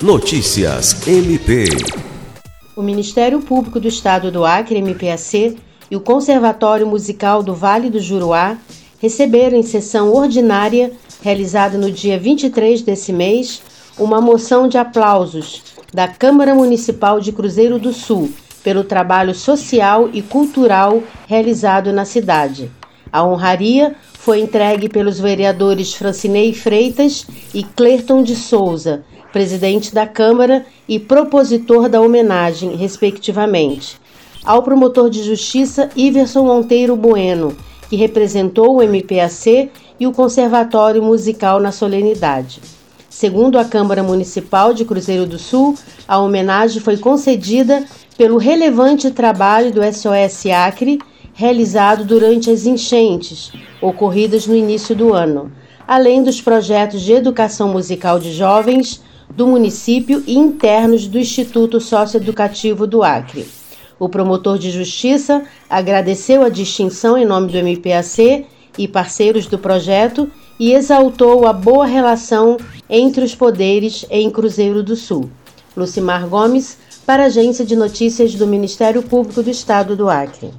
Notícias MP. O Ministério Público do Estado do Acre, MPAC, e o Conservatório Musical do Vale do Juruá receberam em sessão ordinária, realizada no dia 23 desse mês, uma moção de aplausos da Câmara Municipal de Cruzeiro do Sul pelo trabalho social e cultural realizado na cidade. A honraria foi entregue pelos vereadores Francinei Freitas e Clerton de Souza, presidente da Câmara e propositor da homenagem, respectivamente, ao promotor de justiça Iverson Monteiro Bueno, que representou o MPAC e o Conservatório Musical na solenidade. Segundo a Câmara Municipal de Cruzeiro do Sul, a homenagem foi concedida pelo relevante trabalho do SOS Acre realizado durante as enchentes ocorridas no início do ano, além dos projetos de educação musical de jovens do município e internos do Instituto Socioeducativo do Acre. O promotor de justiça agradeceu a distinção em nome do MPAC e parceiros do projeto e exaltou a boa relação entre os poderes em Cruzeiro do Sul. Lucimar Gomes, para a Agência de Notícias do Ministério Público do Estado do Acre.